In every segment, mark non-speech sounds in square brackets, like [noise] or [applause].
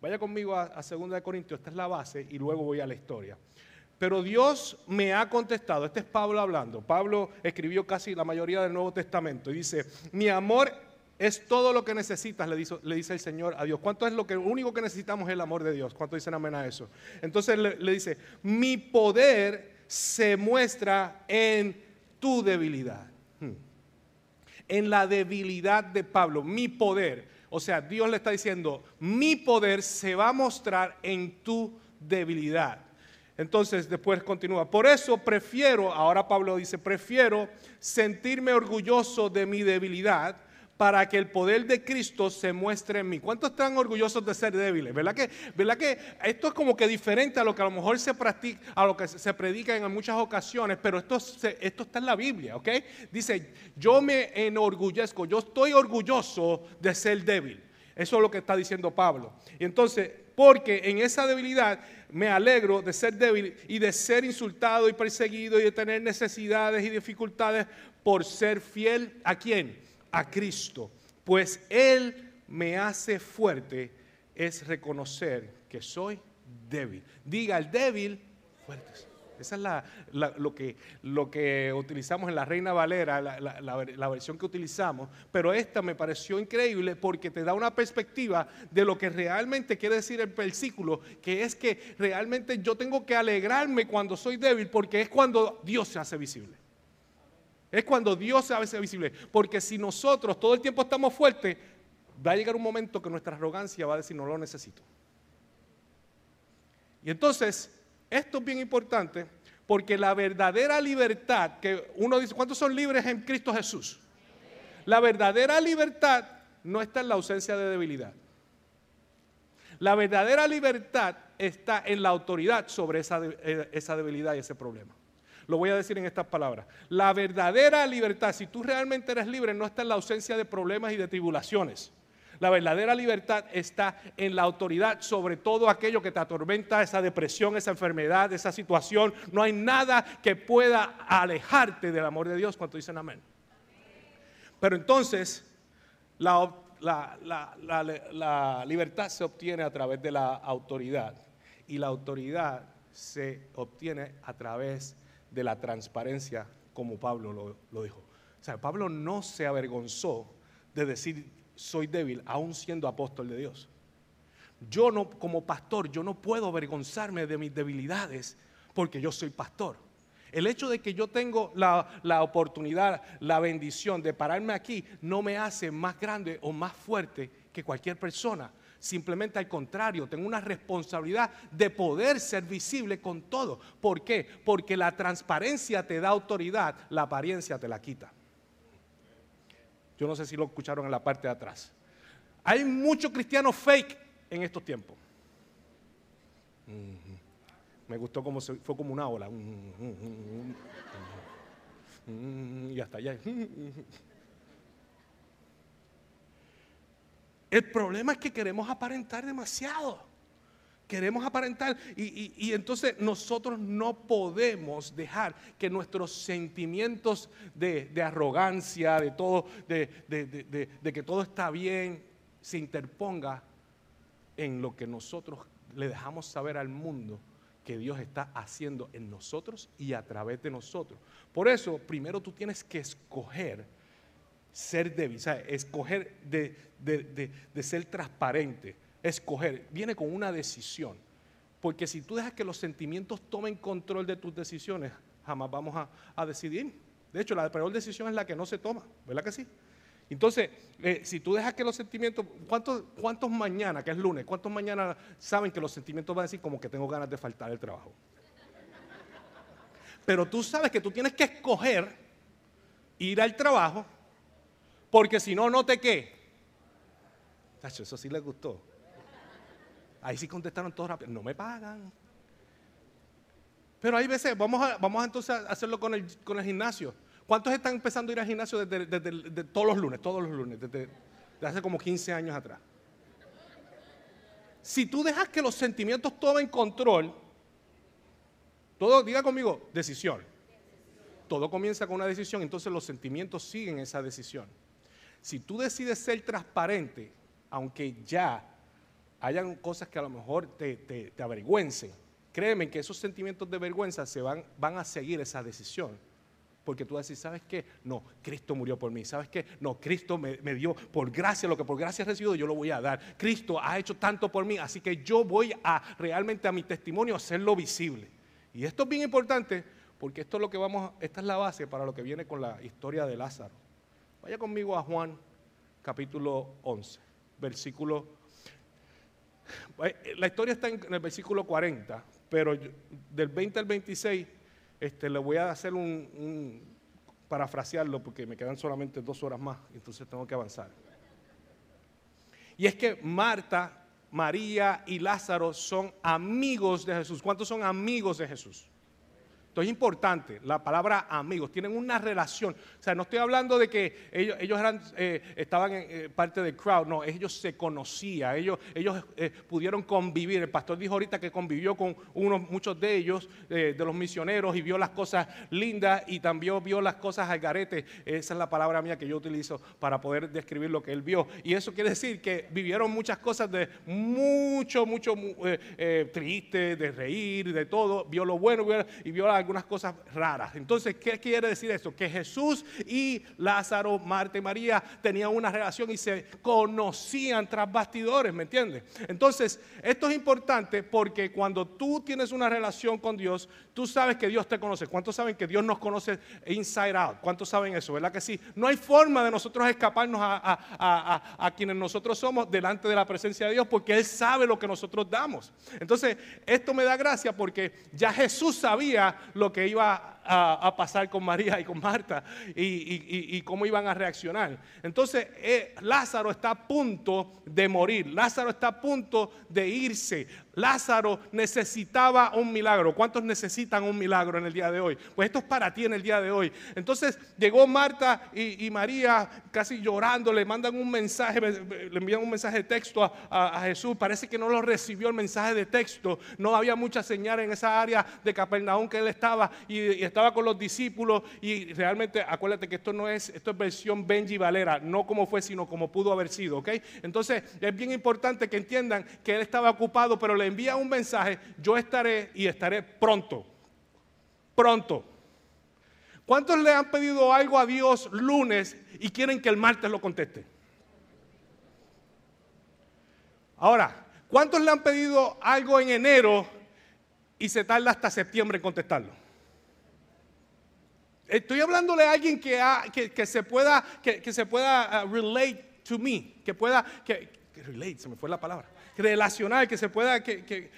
Vaya conmigo a, a 2 Corintios, esta es la base y luego voy a la historia. Pero Dios me ha contestado, este es Pablo hablando, Pablo escribió casi la mayoría del Nuevo Testamento y dice, mi amor es todo lo que necesitas, le dice, el Señor a Dios. ¿Cuánto es lo que único que necesitamos es el amor de Dios? ¿Cuánto dicen amén a eso? Entonces le, le dice, mi poder se muestra en tu debilidad. Hmm. En la debilidad de Pablo, mi poder. O sea, Dios le está diciendo, mi poder se va a mostrar en tu debilidad. Entonces después continúa, por eso prefiero, ahora Pablo dice, prefiero sentirme orgulloso de mi debilidad para que el poder de Cristo se muestre en mí. ¿Cuántos están orgullosos de ser débiles? ¿Verdad que, ¿Verdad que esto es como que diferente a lo que a lo mejor se practica, a lo que se predica en muchas ocasiones, pero esto, esto está en la Biblia, ¿ok? Dice, yo me enorgullezco, yo estoy orgulloso de ser débil. Eso es lo que está diciendo Pablo. Y entonces, porque en esa debilidad me alegro de ser débil y de ser insultado y perseguido y de tener necesidades y dificultades por ser fiel a quién? A Cristo, pues Él me hace fuerte, es reconocer que soy débil. Diga el débil, fuerte. Esa es la, lo, que, lo, que, utilizamos en la Reina Valera, la, la, versión que utilizamos, pero esta me pareció increíble porque te da una perspectiva de lo que realmente quiere decir el versículo, que es que realmente yo tengo que alegrarme cuando soy débil porque es cuando Dios se hace visible. Es cuando Dios se hace visible. Porque si nosotros todo el tiempo estamos fuertes, va a llegar un momento que nuestra arrogancia va a decir, no lo necesito. Y entonces, esto es bien importante porque la verdadera libertad, que uno dice, ¿cuántos son libres en Cristo Jesús? La verdadera libertad no está en la ausencia de debilidad. La verdadera libertad está en la autoridad sobre esa, eh, esa debilidad y ese problema. Lo voy a decir en estas palabras. La verdadera libertad, si tú realmente eres libre, no está en la ausencia de problemas y de tribulaciones. La verdadera libertad está en la autoridad sobre todo aquello que te atormenta, esa depresión, esa enfermedad, esa situación. No hay nada que pueda alejarte del amor de Dios cuando dicen amén. Pero entonces, la, la, libertad se obtiene a través de la autoridad. Y la autoridad se obtiene a través de la transparencia, como Pablo lo, dijo. O sea, Pablo no se avergonzó de decir soy débil, aún siendo apóstol de Dios. Yo no, como pastor, yo no puedo avergonzarme de mis debilidades porque yo soy pastor. El hecho de que yo tengo la, la, oportunidad, la bendición de pararme aquí, no me hace más grande o más fuerte que cualquier persona. Simplemente al contrario, tengo una responsabilidad de poder ser visible con todo. ¿Por qué? Porque la transparencia te da autoridad, la apariencia te la quita. Yo no sé si lo escucharon en la parte de atrás. Hay muchos cristianos fake en estos tiempos. Me gustó como se, fue como una ola. Y hasta allá. El problema es que queremos aparentar demasiado. Queremos aparentar y, entonces nosotros no podemos dejar que nuestros sentimientos de, arrogancia, de todo, de, de, que todo está bien, se interponga en lo que nosotros le dejamos saber al mundo que Dios está haciendo en nosotros y a través de nosotros. Por eso, primero tú tienes que escoger ser débil, sea, escoger de, ser transparente, escoger, viene con una decisión. Porque si tú dejas que los sentimientos tomen control de tus decisiones, jamás vamos a, decidir. De hecho, la peor decisión es la que no se toma, ¿verdad que sí? Entonces, eh, si tú dejas que los sentimientos, ¿cuántos, ¿cuántos mañana, que es lunes, cuántos mañana saben que los sentimientos van a decir como que tengo ganas de faltar el trabajo? Pero tú sabes que tú tienes que escoger ir al trabajo porque si no, no te qué. eso sí les gustó. Ahí sí contestaron todos rápido. No me pagan. Pero hay veces, vamos a, entonces a hacerlo con el, gimnasio. ¿Cuántos están empezando a ir al gimnasio desde, todos los lunes? Todos los lunes, desde hace como 15 años atrás. Si tú dejas que los sentimientos tomen control, todo, diga conmigo, decisión. Todo comienza con una decisión, entonces los sentimientos siguen esa decisión. Si tú decides ser transparente, aunque ya hayan cosas que a lo mejor te, avergüencen, créeme que esos sentimientos de vergüenza se van, a seguir esa decisión. Porque tú decir, ¿sabes qué? No, Cristo murió por mí. ¿Sabes qué? No, Cristo me, me, dio por gracia, lo que por gracia he recibido, yo lo voy a dar. Cristo ha hecho tanto por mí, así que yo voy a realmente a mi testimonio hacerlo visible. Y esto es bien importante porque esto es lo que vamos, esta es la base para lo que viene con la historia de Lázaro. Vaya conmigo a Juan capítulo 11, versículo la historia está en el versículo 40, pero del 20 al 26 este, le voy a hacer un, parafrasearlo porque me quedan solamente dos horas más, entonces tengo que avanzar. Y es que Marta, María y Lázaro son amigos de Jesús. ¿Cuántos son amigos de Jesús? Es importante, la palabra amigos, tienen una relación. O sea, no estoy hablando de que ellos, ellos eran, eh, estaban en eh, parte del crowd, no, ellos se conocían, ellos, ellos eh, pudieron convivir. El pastor dijo ahorita que convivió con unos, muchos de ellos, de los misioneros, y vio las cosas lindas y también vio las cosas al garete. Esa es la palabra mía que yo utilizo para poder describir lo que él vio. Y eso quiere decir que vivieron muchas cosas de mucho, mucho triste, de reír, de todo. Vio lo bueno y vio las algunas cosas raras. Entonces, ¿qué quiere decir esto? Que Jesús y Lázaro, Marta y María tenían una relación y se conocían tras bastidores, ¿me entiendes? Entonces, esto es importante porque cuando tú tienes una relación con Dios, tú sabes que Dios te conoce. ¿Cuántos saben que Dios nos conoce inside out? ¿Cuántos saben eso? ¿Verdad que sí? No hay forma de nosotros escaparnos a, a quienes nosotros somos delante de la presencia de Dios porque Él sabe lo que nosotros damos. Entonces, esto me da gracia porque ya Jesús sabía lo que iba a, pasar con María y con Marta y, cómo iban a reaccionar. Entonces, eh, Lázaro está a punto de morir, Lázaro está a punto de irse. Lázaro necesitaba un milagro. ¿Cuántos necesitan un milagro en el día de hoy? Pues esto es para ti en el día de hoy. Entonces llegó Marta y, María casi llorando, le mandan un mensaje, le envían un mensaje de texto a, Jesús. Parece que no lo recibió el mensaje de texto. No había mucha señal en esa área de Capernaum que él estaba y, y estaba estaba con los discípulos y realmente acuérdate que esto no es, esto es versión Benji Valera, no como fue, sino como pudo haber sido, ¿ok? Entonces es bien importante que entiendan que él estaba ocupado, pero le envía un mensaje, yo estaré y estaré pronto, pronto. ¿Cuántos le han pedido algo a Dios lunes y quieren que el martes lo conteste? Ahora, ¿cuántos le han pedido algo en enero y se tarda hasta septiembre en contestarlo? Estoy hablándole a alguien que, se pueda, que, se pueda uh, relate to me, que pueda, que, relate, se me fue la palabra, relacionar, que se pueda, que,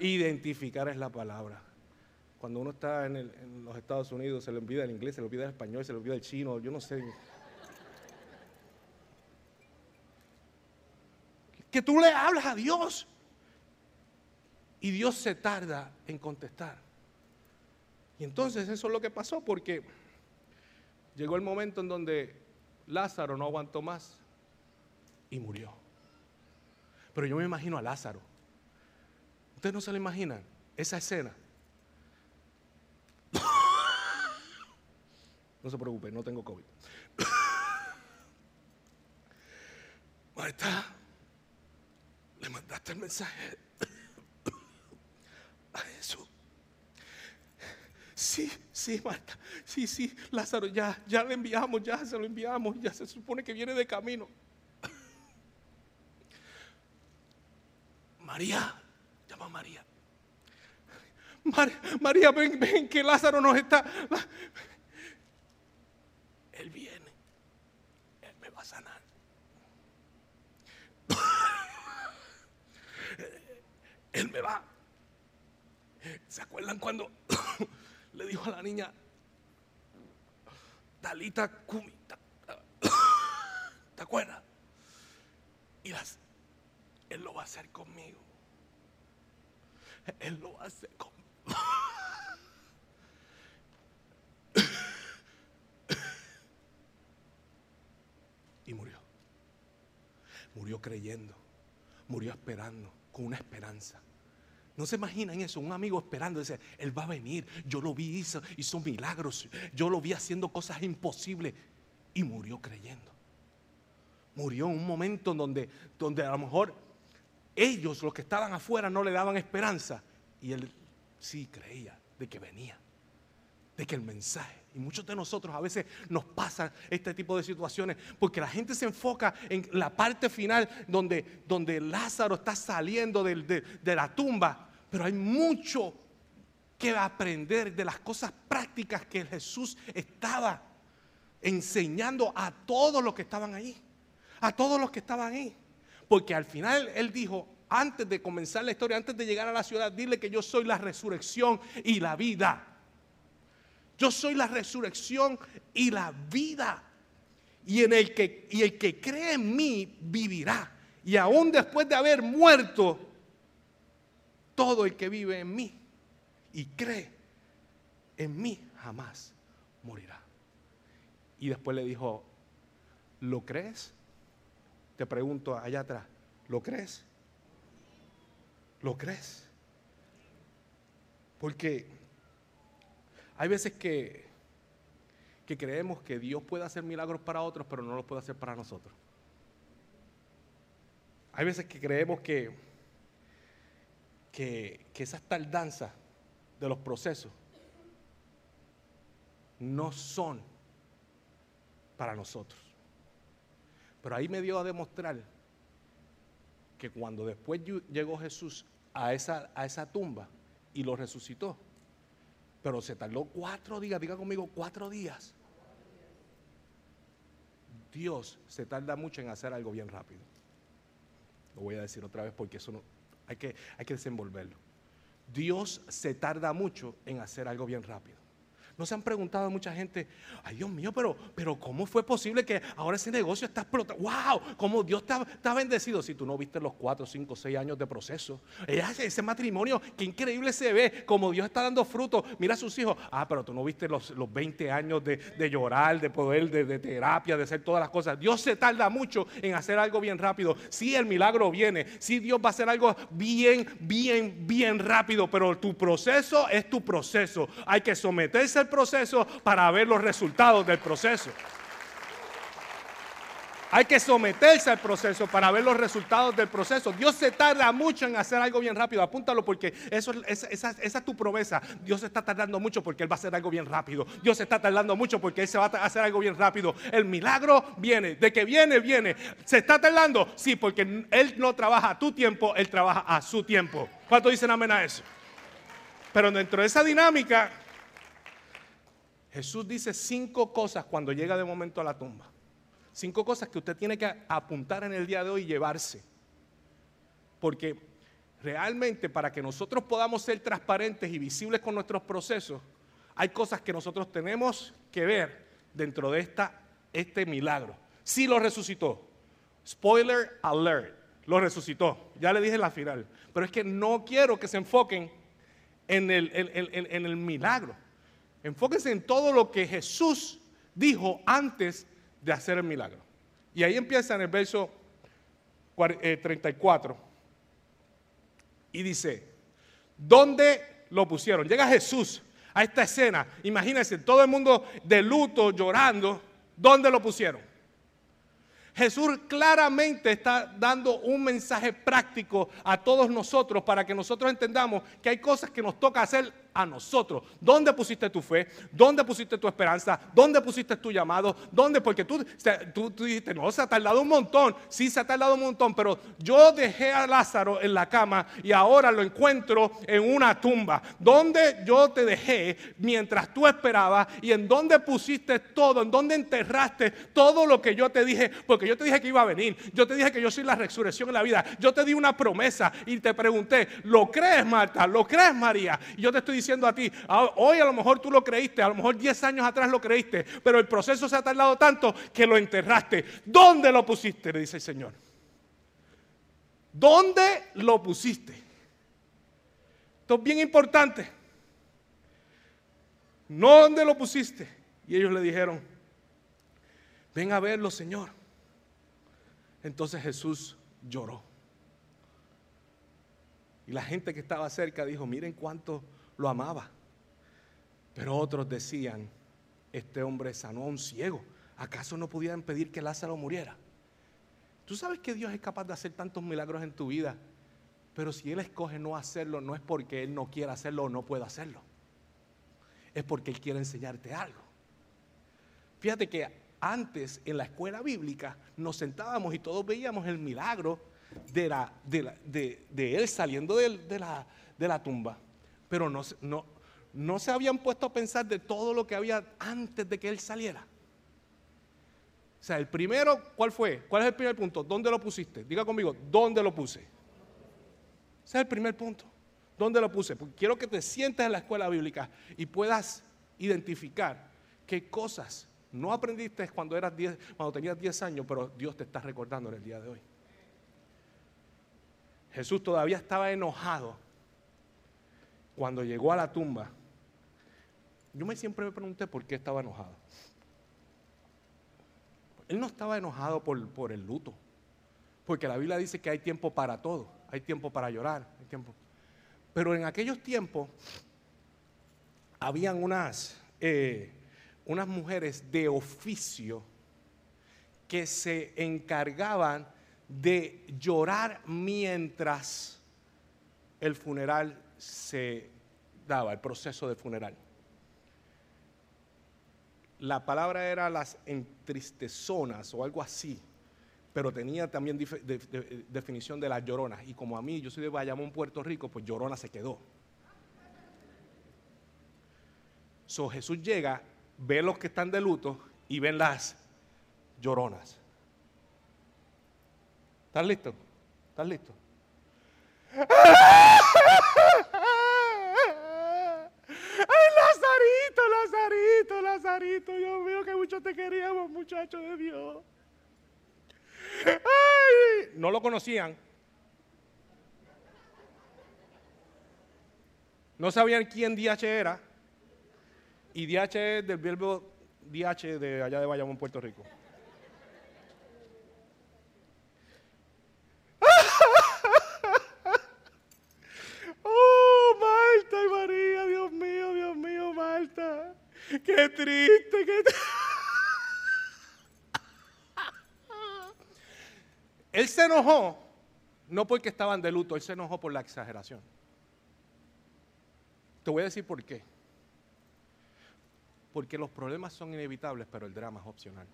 identificar es la palabra. Cuando uno está en, en, los Estados Unidos se le olvida el inglés, se le olvida el español, se le olvida el chino, yo no sé. Que tú le hablas a Dios y Dios se tarda en contestar. Y entonces eso es lo que pasó porque llegó el momento en donde Lázaro no aguantó más y murió. Pero yo me imagino a Lázaro. Ustedes no se lo imaginan, esa escena. [coughs] No se preocupe, no tengo COVID. [coughs] Marta, le mandaste el mensaje [coughs] a Jesús. Sí, sí, Marta. Sí, sí, Lázaro, ya, ya le enviamos, ya se lo enviamos, ya se supone que viene de camino. María, llama a María. María, ven, ven, que Lázaro nos está. Él viene, Él me va a sanar. [coughs] Él me va. ¿Se acuerdan cuando le dijo a la niña, Dalita Kumita, ¿te acuerdas? Y él lo va a hacer conmigo. Él lo va a hacer conmigo. y murió. Murió creyendo, murió esperando, con una esperanza. No se imaginan eso, un amigo esperando, dice, él va a venir, yo lo vi, hizo, hizo milagros, yo lo vi haciendo cosas imposibles y murió creyendo. Murió en un momento donde, donde a lo mejor ellos, los que estaban afuera, no le daban esperanza. Y él sí creía de que venía, de que el mensaje. Y muchos de nosotros a veces nos pasa este tipo de situaciones porque la gente se enfoca en la parte final donde, donde Lázaro está saliendo de la tumba. Pero hay mucho que aprender de las cosas prácticas que Jesús estaba enseñando a todos los que estaban ahí. A todos los que estaban ahí. Porque al final Él dijo, antes de comenzar la historia, antes de llegar a la ciudad, dile que yo soy la resurrección y la vida. Yo soy la resurrección y la vida. Y, en el que, y el que cree en mí vivirá. Y aún después de haber muerto, todo el que vive en mí y cree en mí jamás morirá. Y después le dijo, ¿lo crees? Te pregunto allá atrás, ¿lo crees? ¿Lo crees? Porque hay veces que, que creemos que Dios puede hacer milagros para otros, pero no los puede hacer para nosotros. Hay veces que creemos que, que, que esas tardanzas de los procesos no son para nosotros. Pero ahí me dio a demostrar que cuando después llegó Jesús a esa, a esa tumba y lo resucitó, pero se tardó cuatro días, diga conmigo, cuatro días. Dios se tarda mucho en hacer algo bien rápido. Lo voy a decir otra vez porque eso no, hay que, hay que desenvolverlo. Dios se tarda mucho en hacer algo bien rápido. ¿No se han preguntado mucha gente, ay Dios mío, pero, pero ¿cómo fue posible que ahora ese negocio está explotando? ¡Wow! ¿Cómo Dios está, bendecido? Si tú no viste los cuatro, cinco, seis años de proceso. Ese matrimonio, qué increíble se ve, como Dios está dando fruto. Mira a sus hijos. Ah, pero tú no viste los, los 20 años de, llorar, de poder, de, de, terapia, de hacer todas las cosas. Dios se tarda mucho en hacer algo bien rápido. Si el milagro viene, si Dios va a hacer algo bien, bien, bien rápido, pero tu proceso es tu proceso. Hay que someterse al proceso para ver los resultados del proceso. Hay que someterse al proceso para ver los resultados del proceso. Dios se tarda mucho en hacer algo bien rápido. Apúntalo porque eso, esa, esa, es tu promesa. Dios se está tardando mucho porque Él va a hacer algo bien rápido. Dios se está tardando mucho porque Él se va a hacer algo bien rápido. El milagro viene. De que viene, viene. ¿Se está tardando? Sí, porque Él no trabaja a tu tiempo, Él trabaja a su tiempo. ¿Cuántos dicen amén a eso? Pero dentro de esa dinámica Jesús dice cinco cosas cuando llega de momento a la tumba. Cinco cosas que usted tiene que apuntar en el día de hoy y llevarse. Porque realmente para que nosotros podamos ser transparentes y visibles con nuestros procesos, hay cosas que nosotros tenemos que ver dentro de esta, este milagro. Sí lo resucitó. Spoiler alert, lo resucitó. Ya le dije en la final. Pero es que no quiero que se enfoquen en el, en el milagro. Enfóquense en todo lo que Jesús dijo antes de hacer el milagro. Y ahí empieza en el verso 34. Eh, y dice, ¿dónde lo pusieron? Llega Jesús a esta escena. Imagínense, todo el mundo de luto, llorando. ¿Dónde lo pusieron? Jesús claramente está dando un mensaje práctico a todos nosotros para que nosotros entendamos que hay cosas que nos toca hacer a nosotros. ¿Dónde pusiste tu fe? ¿Dónde pusiste tu esperanza? ¿Dónde pusiste tu llamado? ¿Dónde? Porque tú, tú, tú, dijiste, no, se ha tardado un montón. Sí, se ha tardado un montón, pero yo dejé a Lázaro en la cama y ahora lo encuentro en una tumba. ¿Dónde yo te dejé mientras tú esperabas y en dónde pusiste todo? ¿En dónde enterraste todo lo que yo te dije? Porque yo te dije que iba a venir. Yo te dije que yo soy la resurrección en la vida. Yo te di una promesa y te pregunté, ¿lo crees, Marta? ¿Lo crees, María? Y yo te estoy diciendo, diciendo a ti, ah, hoy a lo mejor tú lo creíste, a lo mejor 10 años atrás lo creíste, pero el proceso se ha tardado tanto que lo enterraste. ¿Dónde lo pusiste? Le dice el Señor. ¿Dónde lo pusiste? Esto es bien importante. Dónde lo pusiste. Y ellos le dijeron, ven a verlo, Señor. Entonces Jesús lloró. Y la gente que estaba cerca dijo, miren cuánto lo amaba. Pero otros decían, este hombre sanó a un ciego. ¿Acaso no pudieran pedir que Lázaro muriera? Tú sabes que Dios es capaz de hacer tantos milagros en tu vida, pero si Él escoge no hacerlo, no es porque Él no quiera hacerlo o no pueda hacerlo. Es porque Él quiere enseñarte algo. Fíjate que antes en la escuela bíblica nos sentábamos y todos veíamos el milagro de, Él saliendo de la tumba. Pero no, no, no se habían puesto a pensar de todo lo que había antes de que Él saliera. O sea, el primero, ¿cuál fue? ¿Cuál es el primer punto? ¿Dónde lo pusiste? Diga conmigo, ¿dónde lo puse? Ese es el primer punto. ¿Dónde lo puse? Porque quiero que te sientes en la escuela bíblica y puedas identificar qué cosas no aprendiste cuando, eras cuando tenías 10 años, pero Dios te está recordando en el día de hoy. Jesús todavía estaba enojado cuando llegó a la tumba. Yo me siempre me pregunté por qué estaba enojado. Él no estaba enojado por, por el luto, porque la Biblia dice que hay tiempo para todo hay tiempo para llorar, tiempo. Pero en aquellos tiempos habían unas, eh, unas mujeres de oficio que se encargaban de llorar mientras el funeral se daba, el proceso de funeral. La palabra era las entristezonas o algo así pero tenía también definición de las lloronas. Y como a mí, yo soy de Bayamón, Puerto Rico, pues llorona se quedó. So Jesús llega, ve los que están de luto y ven las lloronas. ¿Estás listo? ¿Estás listo? ¡Ay, Lazarito, Lazarito, Lazarito! Dios mío, que mucho te queríamos, muchacho de Dios. No lo conocían. No sabían quién DH era. Y DH es del verbo DH de allá de Bayamón, Puerto Rico. Oh, Marta y María, Dios mío, Dios mío, Marta. Qué triste, qué triste. Él se enojó, no porque estaban de luto, él se enojó por la exageración. Te voy a decir por qué. Porque los problemas son inevitables, pero el drama es opcional.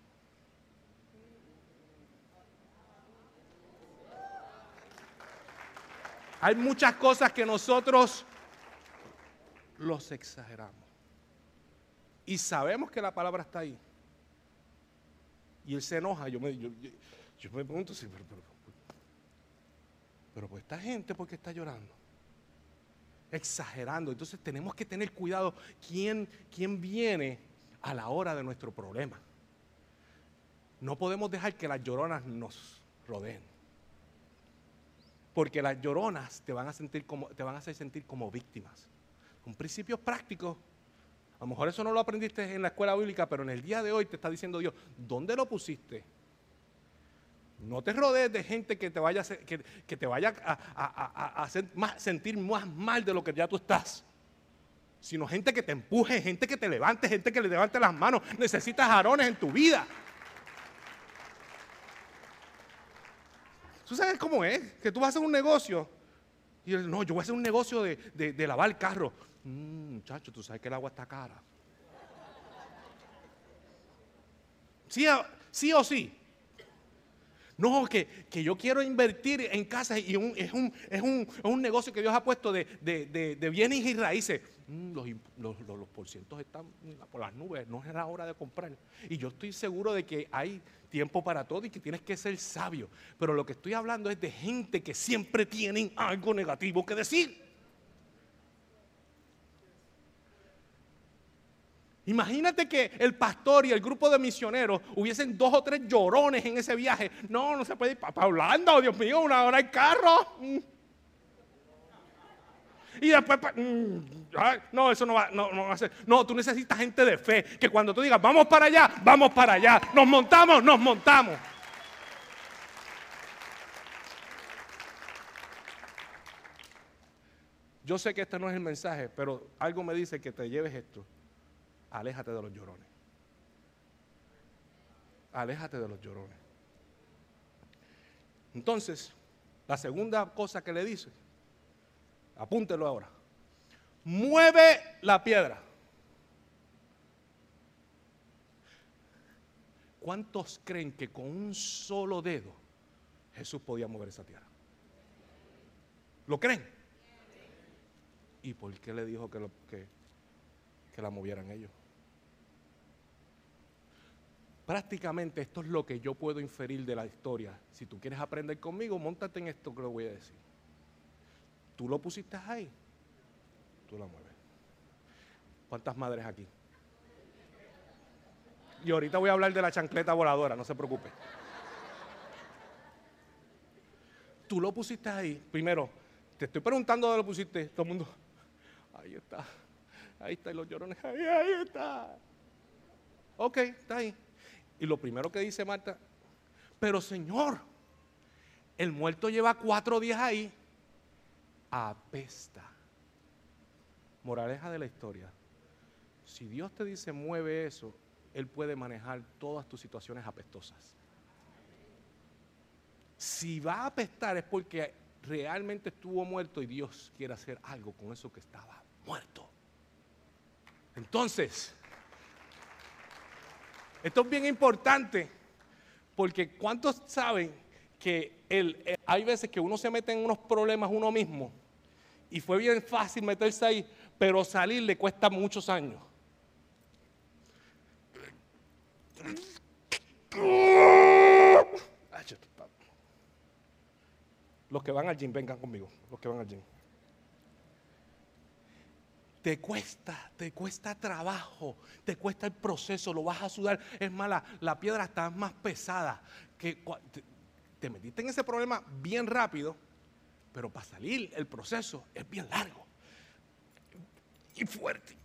Hay muchas cosas que nosotros los exageramos. Y sabemos que la palabra está ahí. Y él se enoja. Yo me, yo me pregunto, sí, pero, pero, pues esta gente, ¿por qué está llorando? Exagerando. Entonces tenemos que tener cuidado quién, quién viene a la hora de nuestro problema. No podemos dejar que las lloronas nos rodeen. Porque las lloronas te van a, sentir como, te van a hacer sentir como víctimas. Con principios prácticos. A lo mejor eso no lo aprendiste en la escuela bíblica, pero en el día de hoy te está diciendo Dios, ¿dónde lo pusiste? No te rodees de gente que te vaya a, que, te vaya a, hacer más, sentir más mal de lo que ya tú estás. Sino gente que te empuje, gente que te levante, gente que le levante las manos. Necesitas arones en tu vida. ¿Tú sabes cómo es? Que tú vas a hacer un negocio. Y él, no, yo voy a hacer un negocio de, lavar el carro. Mm, muchacho, tú sabes que el agua está cara. ¿Sí, sí o sí? No, que, que, yo quiero invertir en casa y es, un, es, un, negocio que Dios ha puesto de, bienes y raíces. Mm, los, los, porcientos están por las nubes, no es la hora de comprar. Y yo estoy seguro de que hay tiempo para todo y que tienes que ser sabio. Pero lo que estoy hablando es de gente que siempre tienen algo negativo que decir. Imagínate que el pastor y el grupo de misioneros hubiesen dos o tres llorones en ese viaje. No, no se puede ir para Holanda, oh, Dios mío, una hora en carro. Y después, mm, no, eso no va, no, no va a ser. No, tú necesitas gente de fe, que cuando tú digas, vamos para allá, vamos para allá. Nos montamos, nos montamos. Yo sé que este no es el mensaje, pero algo me dice que te lleves esto aléjate de los llorones. Aléjate de los llorones. Entonces, la segunda cosa que le dice, apúntelo ahora, mueve la piedra. ¿Cuántos creen que con un solo dedo Jesús podía mover esa tierra? ¿Lo creen? ¿Y por qué le dijo que, que la movieran ellos? Prácticamente esto es lo que yo puedo inferir de la historia. Si tú quieres aprender conmigo, montate en esto que lo voy a decir. Tú lo pusiste ahí, tú la mueves. ¿Cuántas madres aquí? Y ahorita voy a hablar de la chancleta voladora, no se preocupe. Tú lo pusiste ahí. Primero, te estoy preguntando dónde lo pusiste. Todo el mundo, ahí está. Ahí está, y los llorones, ahí, ahí está. Ok, está ahí. Y lo primero que dice Marta, pero Señor, el muerto lleva cuatro días ahí, apesta. Moraleja de la historia. Si Dios te dice mueve eso, Él puede manejar todas tus situaciones apestosas. Si va a apestar es porque realmente estuvo muerto y Dios quiere hacer algo con eso que estaba muerto. Entonces, esto es bien importante porque ¿cuántos saben que el, hay veces que uno se mete en unos problemas uno mismo y fue bien fácil meterse ahí, pero salir le cuesta muchos años? Los que van al gym, vengan conmigo. Los que van al gym te cuesta, te cuesta trabajo, te cuesta el proceso, lo vas a sudar. Es más, la, piedra está más pesada. Que te, te, metiste en ese problema bien rápido, pero para salir el proceso es bien largo y fuerte.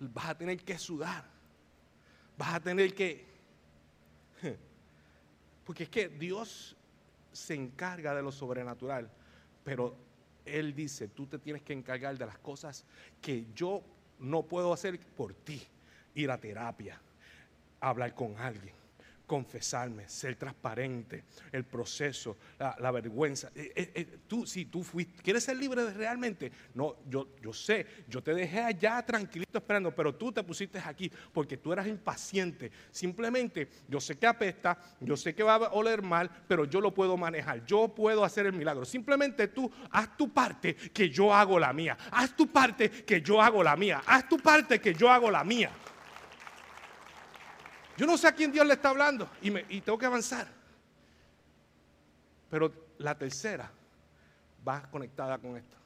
Vas a tener que sudar, vas a tener que... [laughs] Porque es que Dios se encarga de lo sobrenatural pero Él dice, tú te tienes que encargar de las cosas que yo no puedo hacer por ti. Ir a terapia, hablar con alguien, confesarme, ser transparente, el proceso, la, vergüenza. Eh, eh, eh, tú, si tú fuiste, quieres ser libre realmente, no, yo, yo sé, yo te dejé allá tranquilito esperando, pero tú te pusiste aquí porque tú eras impaciente. Simplemente, yo sé que apesta, yo sé que va a oler mal, pero yo lo puedo manejar, yo puedo hacer el milagro. Simplemente tú haz tu parte que yo hago la mía, haz tu parte que yo hago la mía, haz tu parte que yo hago la mía. Yo no sé a quién Dios le está hablando y, tengo que avanzar. Pero la tercera va conectada con esto.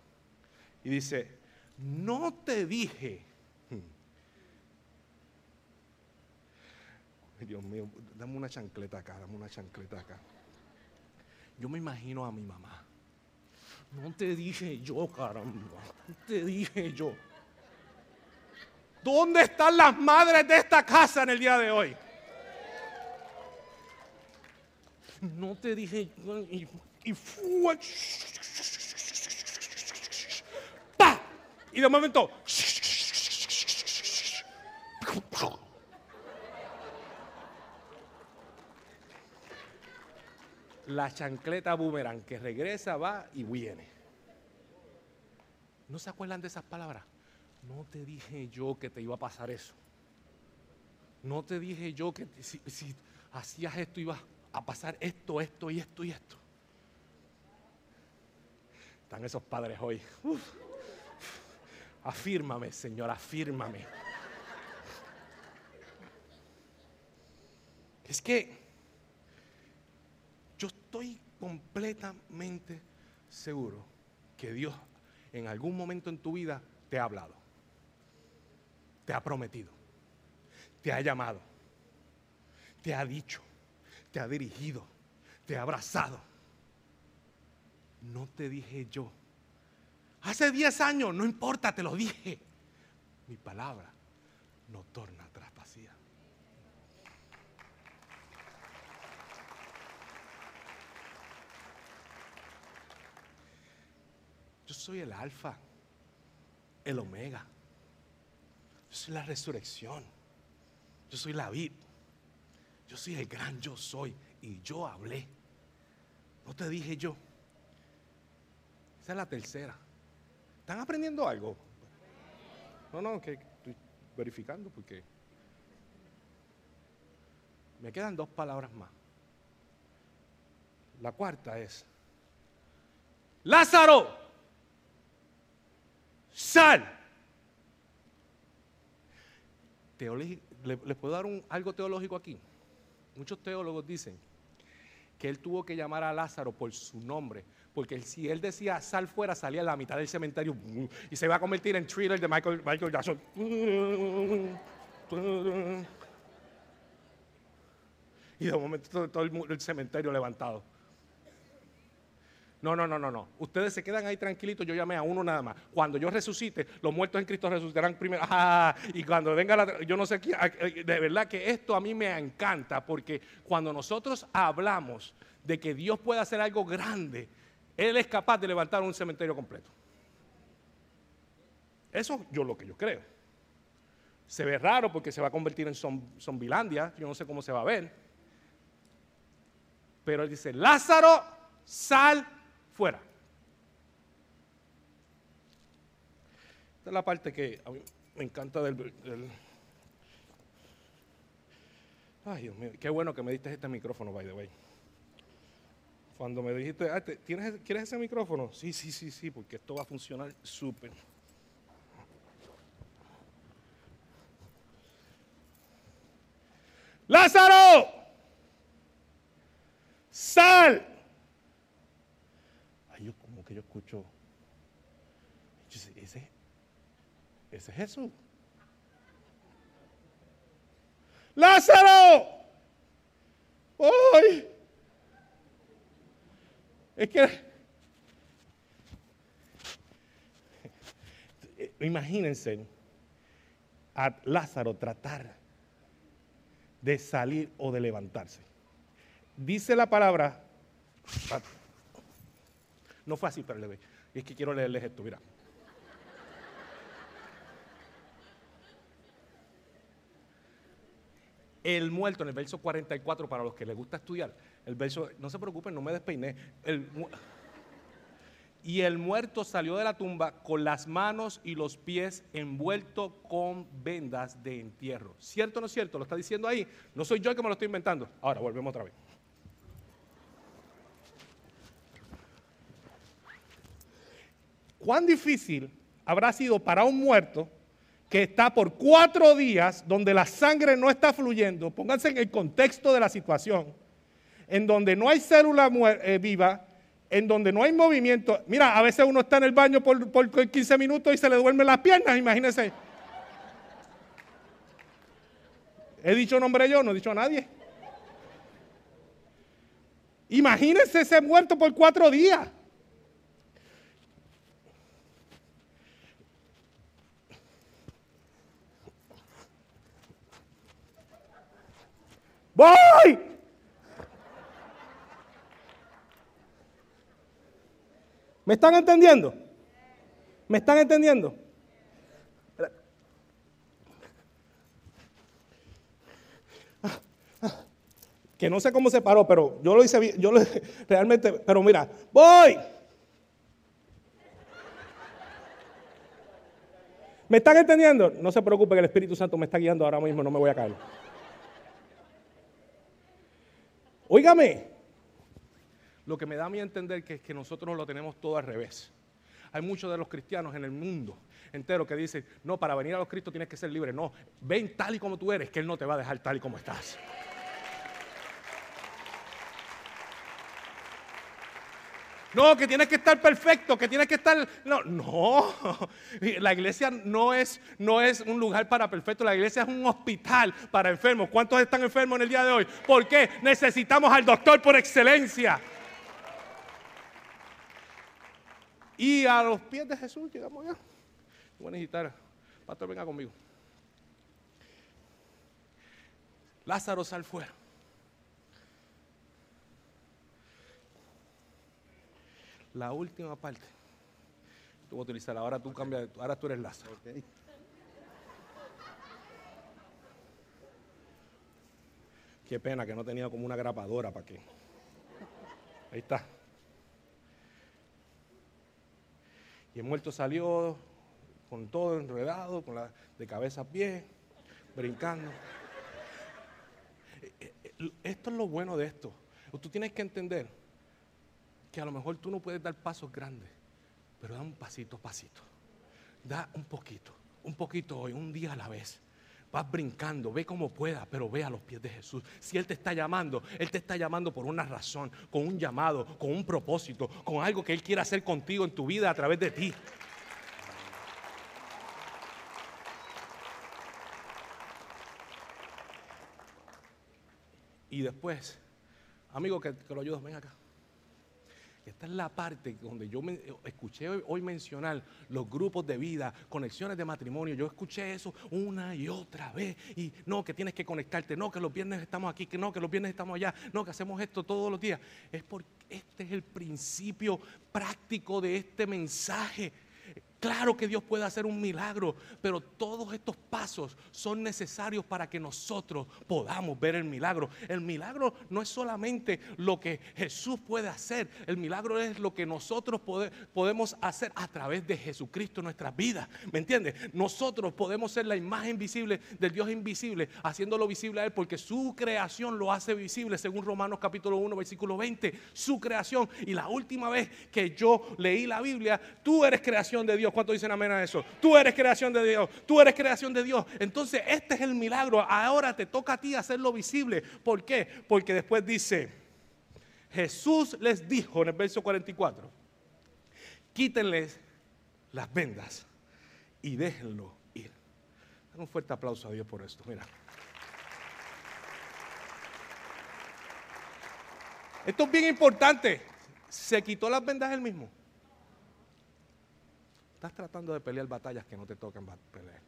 Y dice, no te dije. [laughs] Dios mío, dame una chancleta acá, dame una chancleta acá. Yo me imagino a mi mamá. No te dije yo, caramba. No te dije yo. ¿Dónde están las madres de esta casa en el día de hoy? No te dije. Y, y. ¡Pa! Y de momento. La chancleta boomerang que regresa, va y viene. ¿No se acuerdan de esas palabras? No te dije yo que te iba a pasar eso. No te dije yo que si, hacías esto ibas a pasar esto, esto y esto y esto. Están esos padres hoy. Afírmame, Señor, afírmame. Es que yo estoy completamente seguro que Dios en algún momento en tu vida te ha hablado te ha prometido, te ha llamado, te ha dicho, te ha dirigido, te ha abrazado. No te dije yo. Hace 10 años, no importa, te lo dije. Mi palabra no torna atrás. Yo soy el alfa, el omega. Yo soy la resurrección. Yo soy la vid. Yo soy el gran yo soy y yo hablé. No te dije yo. Esa es la tercera. ¿Están aprendiendo algo? No, no, que estoy verificando porque me quedan dos palabras más. La cuarta es, Lázaro, sal. ¿Les puedo dar algo teológico aquí? Muchos teólogos dicen que él tuvo que llamar a Lázaro por su nombre, porque si él decía sal fuera, salía a la mitad del cementerio y se iba a convertir en thriller de Michael, Michael Jackson. Y de momento todo, el cementerio levantado. No, no, no, no, no. Ustedes se quedan ahí tranquilitos, yo llamé a uno nada más. Cuando yo resucite, los muertos en Cristo resucitarán primero. Ah, y cuando venga la... Yo no sé quién... Ah, eh, de verdad que esto a mí me encanta, porque cuando nosotros hablamos de que Dios puede hacer algo grande, Él es capaz de levantar un cementerio completo. Eso yo lo que yo creo. Se ve raro porque se va a convertir en zombilandia, yo no sé cómo se va a ver. Pero él dice, Lázaro, sal fuera. Esta es la parte que a mí me encanta del, Ay, Dios mío, qué bueno que me diste este micrófono, by the way. Cuando me dijiste, ah, ¿tienes, ¿quieres ese micrófono? Sí, sí, sí, sí, porque esto va a funcionar súper. Lázaro, sal yo escucho, ese, ese es Jesús. Lázaro, ¡Ay! Es que [laughs] imagínense a Lázaro tratar de salir o de levantarse. Dice la palabra, no fue así, pero le. Y es que quiero leerles esto, mira. El muerto en el verso 44, para los que les gusta estudiar, el verso, no se preocupen, no me despeiné. y el muerto salió de la tumba con las manos y los pies envueltos con vendas de entierro. ¿Cierto o no es cierto? Lo está diciendo ahí. No soy yo el que me lo estoy inventando. Ahora, volvemos otra vez. Cuán difícil habrá sido para un muerto que está por cuatro días donde la sangre no está fluyendo, pónganse en el contexto de la situación, en donde no hay célula eh, viva, en donde no hay movimiento. Mira, a veces uno está en el baño por, por 15 minutos y se le duermen las piernas, imagínense. ¿He dicho nombre yo? No he dicho a nadie. Imagínense ese muerto por cuatro días. ¡Voy! ¿Me están entendiendo? ¿Me están entendiendo? Que no sé cómo se paró, pero yo lo hice bien, yo lo, [laughs] realmente, pero mira, voy. ¿Me están entendiendo? No se preocupe que el Espíritu Santo me está guiando ahora mismo, no me voy a caer. Óigame, lo que me da a mí a entender que es que nosotros lo tenemos todo al revés. Hay muchos de los cristianos en el mundo entero que dicen, no, para venir a los Cristos tienes que ser libre. No, ven tal y como tú eres, que Él no te va a dejar tal y como estás. No, que tienes que estar perfecto, que tienes que estar. No, no. La iglesia no es, no es un lugar para perfectos, la iglesia es un hospital para enfermos. ¿Cuántos están enfermos en el día de hoy? ¿Por qué? Necesitamos al doctor por excelencia. Y a los pies de Jesús llegamos ya. Voy a necesitar, pastor, venga conmigo. Lázaro sal fuera. La última parte. Tú vas a utilizar, ahora tú cambias, ahora tú eres Lázaro. Qué pena que no tenía como una grapadora para que. Ahí está. Y el muerto salió con todo enredado, con la, de cabeza a pie, brincando. Eh, eh, esto es lo bueno de esto. Tú tienes que entender que a lo mejor tú no puedes dar pasos grandes, pero da un pasito pasito. Da un poquito, un poquito hoy, un día a la vez. Vas brincando, ve como pueda, pero ve a los pies de Jesús. Si Él te está llamando, Él te está llamando por una razón, con un llamado, con un propósito, con algo que Él quiere hacer contigo en tu vida a través de ti. Y después, amigo que, lo ayudas, ven acá. Esta es la parte donde yo me, escuché hoy mencionar los grupos de vida, conexiones de matrimonio. Yo escuché eso una y otra vez. Y no, que tienes que conectarte. No, que los viernes estamos aquí. Que no, que los viernes estamos allá. No, que hacemos esto todos los días. Es porque este es el principio práctico de este mensaje. Claro que Dios puede hacer un milagro, pero todos estos pasos son necesarios para que nosotros podamos ver el milagro. El milagro no es solamente lo que Jesús puede hacer, el milagro es lo que nosotros podemos hacer a través de Jesucristo en nuestras vidas. ¿Me entiendes? Nosotros podemos ser la imagen visible del Dios invisible, haciéndolo visible a Él, porque su creación lo hace visible, según Romanos capítulo 1, versículo 20. Su creación. Y la última vez que yo leí la Biblia, tú eres creación de Dios. ¿Cuánto dicen amén a eso? Tú eres creación de Dios, tú eres creación de Dios. Entonces, este es el milagro. Ahora te toca a ti hacerlo visible. ¿Por qué? Porque después dice, Jesús les dijo en el verso 44, quítenles las vendas y déjenlo ir. un fuerte aplauso a Dios por esto. Mira. Esto es bien importante. Se quitó las vendas él mismo. Estás tratando de pelear batallas que no te tocan pelear.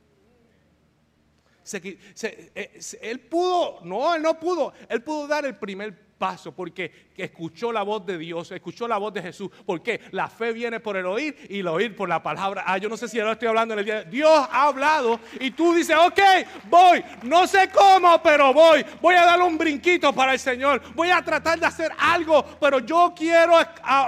Eh, él pudo, no, él no pudo, él pudo dar el primer paso porque escuchó la voz de Dios, escuchó la voz de Jesús. Porque la fe viene por el oír y el oír por la palabra. Ah, yo no sé si ahora estoy hablando en el día. Dios ha hablado y tú dices, ok, voy, no sé cómo, pero voy. Voy a darle un brinquito para el Señor. Voy a tratar de hacer algo, pero yo quiero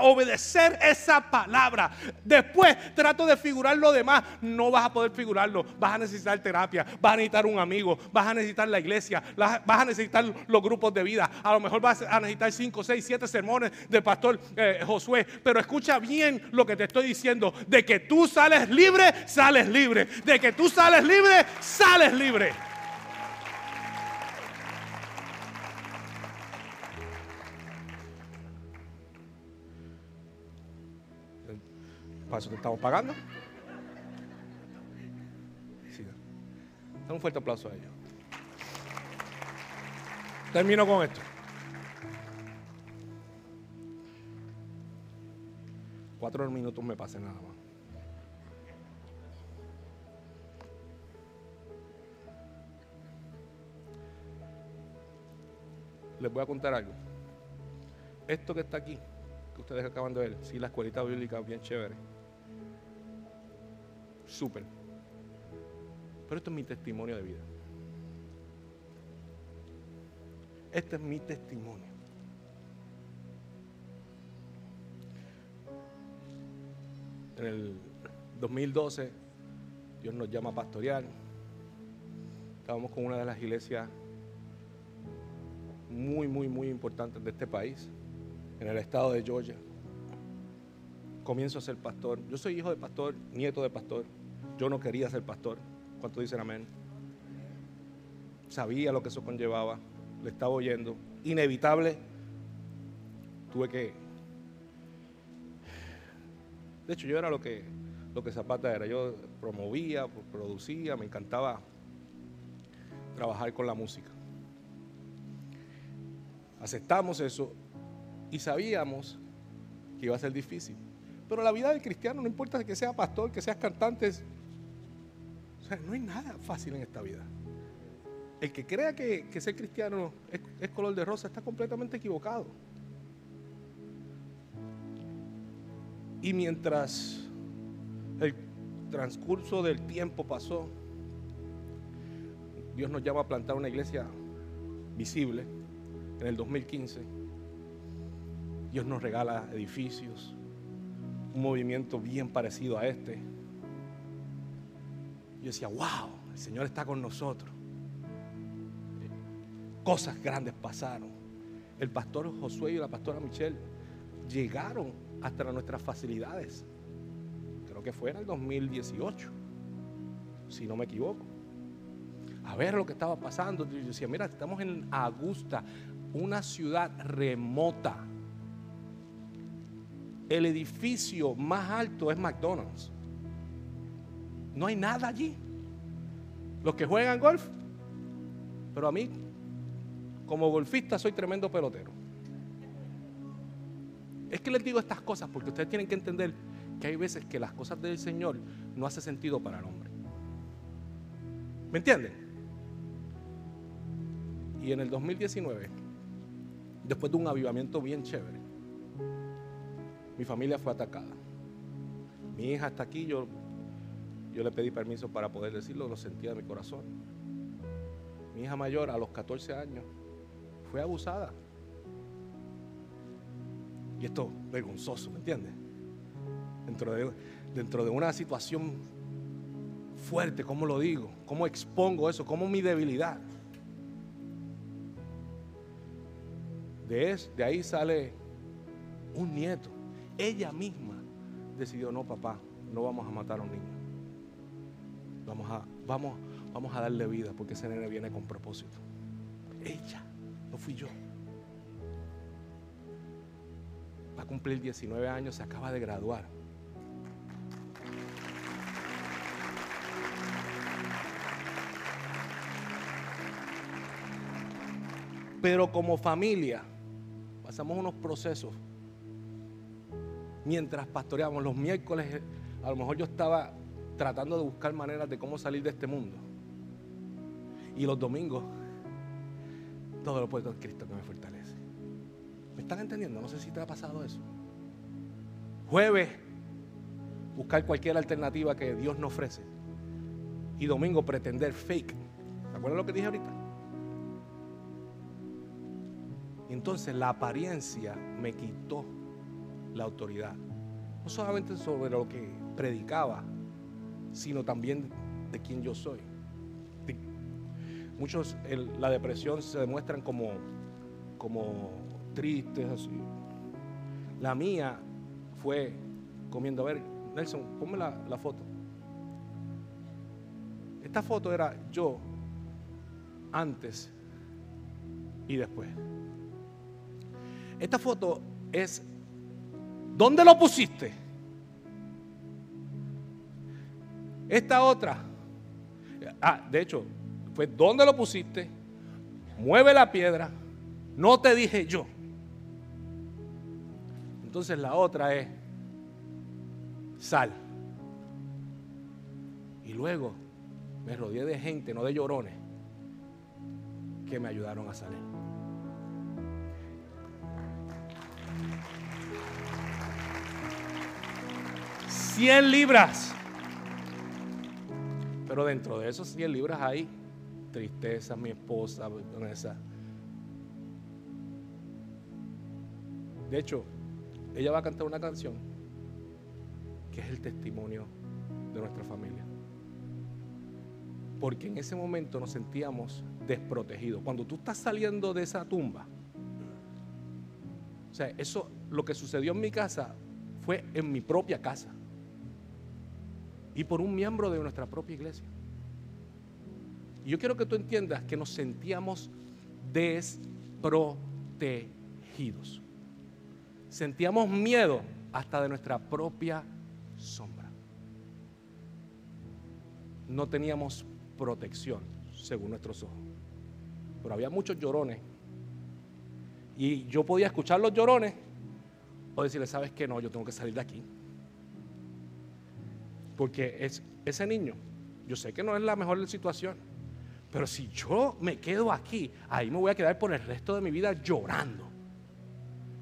obedecer esa palabra. Después trato de figurar lo demás. No vas a poder figurarlo. Vas a necesitar terapia, vas a necesitar un amigo, vas a necesitar la iglesia, vas a necesitar los grupos de vida. A lo mejor vas a necesitar 5, 6, 7 sermones del pastor eh, Josué. Pero escucha bien lo que te estoy diciendo. De que tú sales libre, sales libre. De que tú sales libre, sales libre. ¿Para eso te estamos pagando? Sí. un fuerte aplauso a ellos. Termino con esto. Cuatro minutos me pasé nada más. Les voy a contar algo. Esto que está aquí, que ustedes acaban de ver, sí, la escuelita bíblica bien chévere. Súper. Pero esto es mi testimonio de vida. Este es mi testimonio. En el 2012 Dios nos llama a pastorear. Estábamos con una de las iglesias muy, muy, muy importantes de este país, en el estado de Georgia. Comienzo a ser pastor. Yo soy hijo de pastor, nieto de pastor. Yo no quería ser pastor. ¿Cuánto dicen amén? Sabía lo que eso conllevaba. Le estaba oyendo. Inevitable. Tuve que de hecho, yo era lo que, lo que Zapata era. Yo promovía, producía, me encantaba trabajar con la música. Aceptamos eso y sabíamos que iba a ser difícil. Pero la vida del cristiano no importa que sea pastor, que seas cantante. No hay nada fácil en esta vida. El que crea que, ser cristiano es color de rosa está completamente equivocado. Y mientras el transcurso del tiempo pasó, Dios nos llama a plantar una iglesia visible. en el 2015. Dios nos regala edificios, un movimiento bien parecido a este. Yo decía, wow, el Señor está con nosotros. Cosas grandes pasaron. El pastor Josué y la pastora Michelle llegaron hasta nuestras facilidades. Creo que fue en el 2018, si no me equivoco. A ver lo que estaba pasando. Yo decía, mira, estamos en Augusta, una ciudad remota. El edificio más alto es McDonald's. No hay nada allí. Los que juegan golf. Pero a mí, como golfista, soy tremendo pelotero. Es que les digo estas cosas porque ustedes tienen que entender que hay veces que las cosas del Señor no hacen sentido para el hombre. ¿Me entienden? Y en el 2019, después de un avivamiento bien chévere, mi familia fue atacada. Mi hija está aquí, yo, yo le pedí permiso para poder decirlo, lo sentía de mi corazón. Mi hija mayor, a los 14 años, fue abusada. Y esto vergonzoso, ¿me entiendes? Dentro de, dentro de una situación fuerte, ¿cómo lo digo? ¿Cómo expongo eso? ¿Cómo mi debilidad? De, de ahí sale un nieto. Ella misma decidió, no papá, no vamos a matar a un niño. Vamos a, vamos, vamos a darle vida porque ese nene viene con propósito. Ella, no fui yo. Cumplir 19 años, se acaba de graduar. Pero como familia pasamos unos procesos mientras pastoreamos los miércoles. A lo mejor yo estaba tratando de buscar maneras de cómo salir de este mundo. Y los domingos, todo lo puedo en Cristo que me fortalece. ¿Me están entendiendo? No sé si te ha pasado eso. Jueves, buscar cualquier alternativa que Dios nos ofrece. Y domingo, pretender fake. ¿Se acuerdan lo que dije ahorita? Entonces la apariencia me quitó la autoridad. No solamente sobre lo que predicaba, sino también de quién yo soy. muchos la depresión se demuestran como, como tristes, así. La mía fue comiendo. A ver, Nelson, ponme la, foto. Esta foto era yo antes y después. Esta foto es, ¿dónde lo pusiste? Esta otra, ah, de hecho, fue, ¿dónde lo pusiste? Mueve la piedra, no te dije yo. Entonces la otra es sal. Y luego me rodeé de gente, no de llorones, que me ayudaron a salir. 100 libras. Pero dentro de esos 100 libras hay tristeza, mi esposa, Vanessa. De hecho, ella va a cantar una canción que es el testimonio de nuestra familia. Porque en ese momento nos sentíamos desprotegidos. Cuando tú estás saliendo de esa tumba, o sea, eso, lo que sucedió en mi casa fue en mi propia casa y por un miembro de nuestra propia iglesia. Y yo quiero que tú entiendas que nos sentíamos desprotegidos. Sentíamos miedo hasta de nuestra propia sombra. No teníamos protección, según nuestros ojos. Pero había muchos llorones. Y yo podía escuchar los llorones o decirle, ¿sabes qué? No, yo tengo que salir de aquí. Porque es, ese niño, yo sé que no es la mejor situación, pero si yo me quedo aquí, ahí me voy a quedar por el resto de mi vida llorando.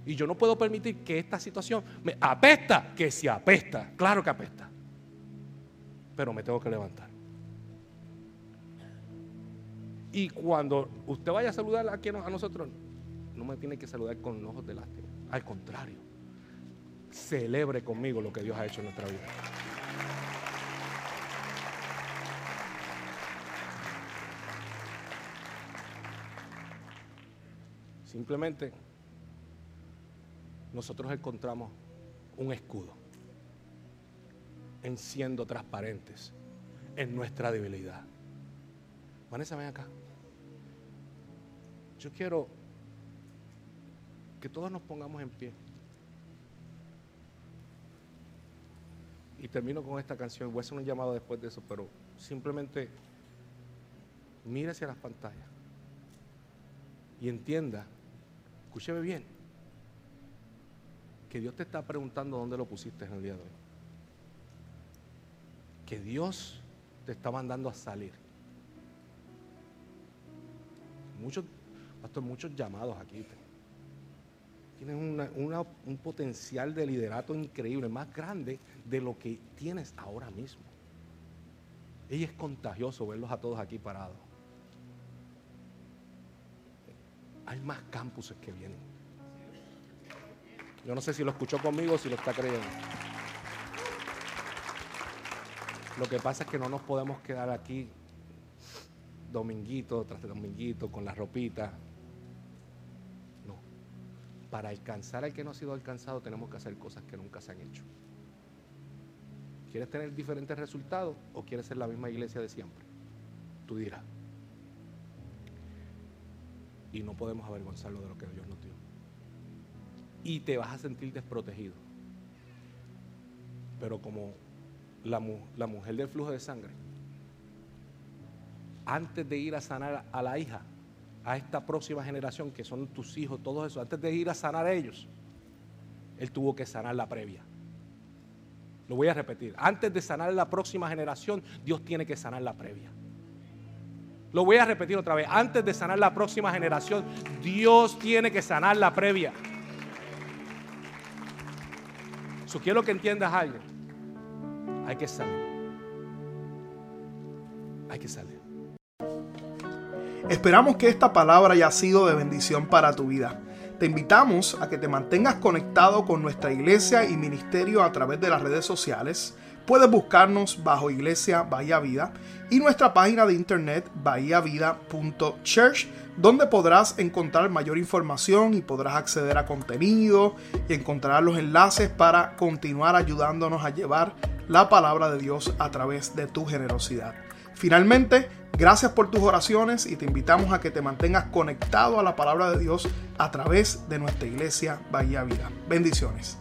Y yo no puedo permitir que esta situación me apesta, que se apesta, claro que apesta. Pero me tengo que levantar. Y cuando usted vaya a saludar aquí a nosotros, no me tiene que saludar con ojos de lástima. Al contrario, celebre conmigo lo que Dios ha hecho en nuestra vida. Simplemente nosotros encontramos un escudo en siendo transparentes en nuestra debilidad. Vanessa, ven acá. Yo quiero que todos nos pongamos en pie. Y termino con esta canción. Voy a hacer un llamado después de eso, pero simplemente mire hacia las pantallas y entienda, escúcheme bien, que Dios te está preguntando dónde lo pusiste en el día de hoy. Que Dios te está mandando a salir. Muchos, pastor, muchos llamados aquí. Tienes un potencial de liderato increíble, más grande de lo que tienes ahora mismo. Y es contagioso verlos a todos aquí parados. Hay más campuses que vienen. Yo no sé si lo escuchó conmigo o si lo está creyendo. Lo que pasa es que no nos podemos quedar aquí dominguito tras dominguito con la ropita. No. Para alcanzar al que no ha sido alcanzado tenemos que hacer cosas que nunca se han hecho. ¿Quieres tener diferentes resultados o quieres ser la misma iglesia de siempre? Tú dirás. Y no podemos avergonzarlo de lo que Dios nos dio y te vas a sentir desprotegido. Pero como la, la, mujer del flujo de sangre, antes de ir a sanar a la hija, a esta próxima generación que son tus hijos, todos esos, antes de ir a sanar a ellos, él tuvo que sanar la previa. Lo voy a repetir. Antes de sanar la próxima generación, Dios tiene que sanar la previa. Lo voy a repetir otra vez. Antes de sanar la próxima generación, Dios tiene que sanar la previa quiero que entiendas algo. Hay que salir. Hay que salir. Esperamos que esta palabra haya sido de bendición para tu vida. Te invitamos a que te mantengas conectado con nuestra iglesia y ministerio a través de las redes sociales. Puedes buscarnos bajo Iglesia Bahía Vida y nuestra página de internet bahiavida.church donde podrás encontrar mayor información y podrás acceder a contenido y encontrar los enlaces para continuar ayudándonos a llevar la palabra de Dios a través de tu generosidad. Finalmente, gracias por tus oraciones y te invitamos a que te mantengas conectado a la palabra de Dios a través de nuestra iglesia Bahía Vida. Bendiciones.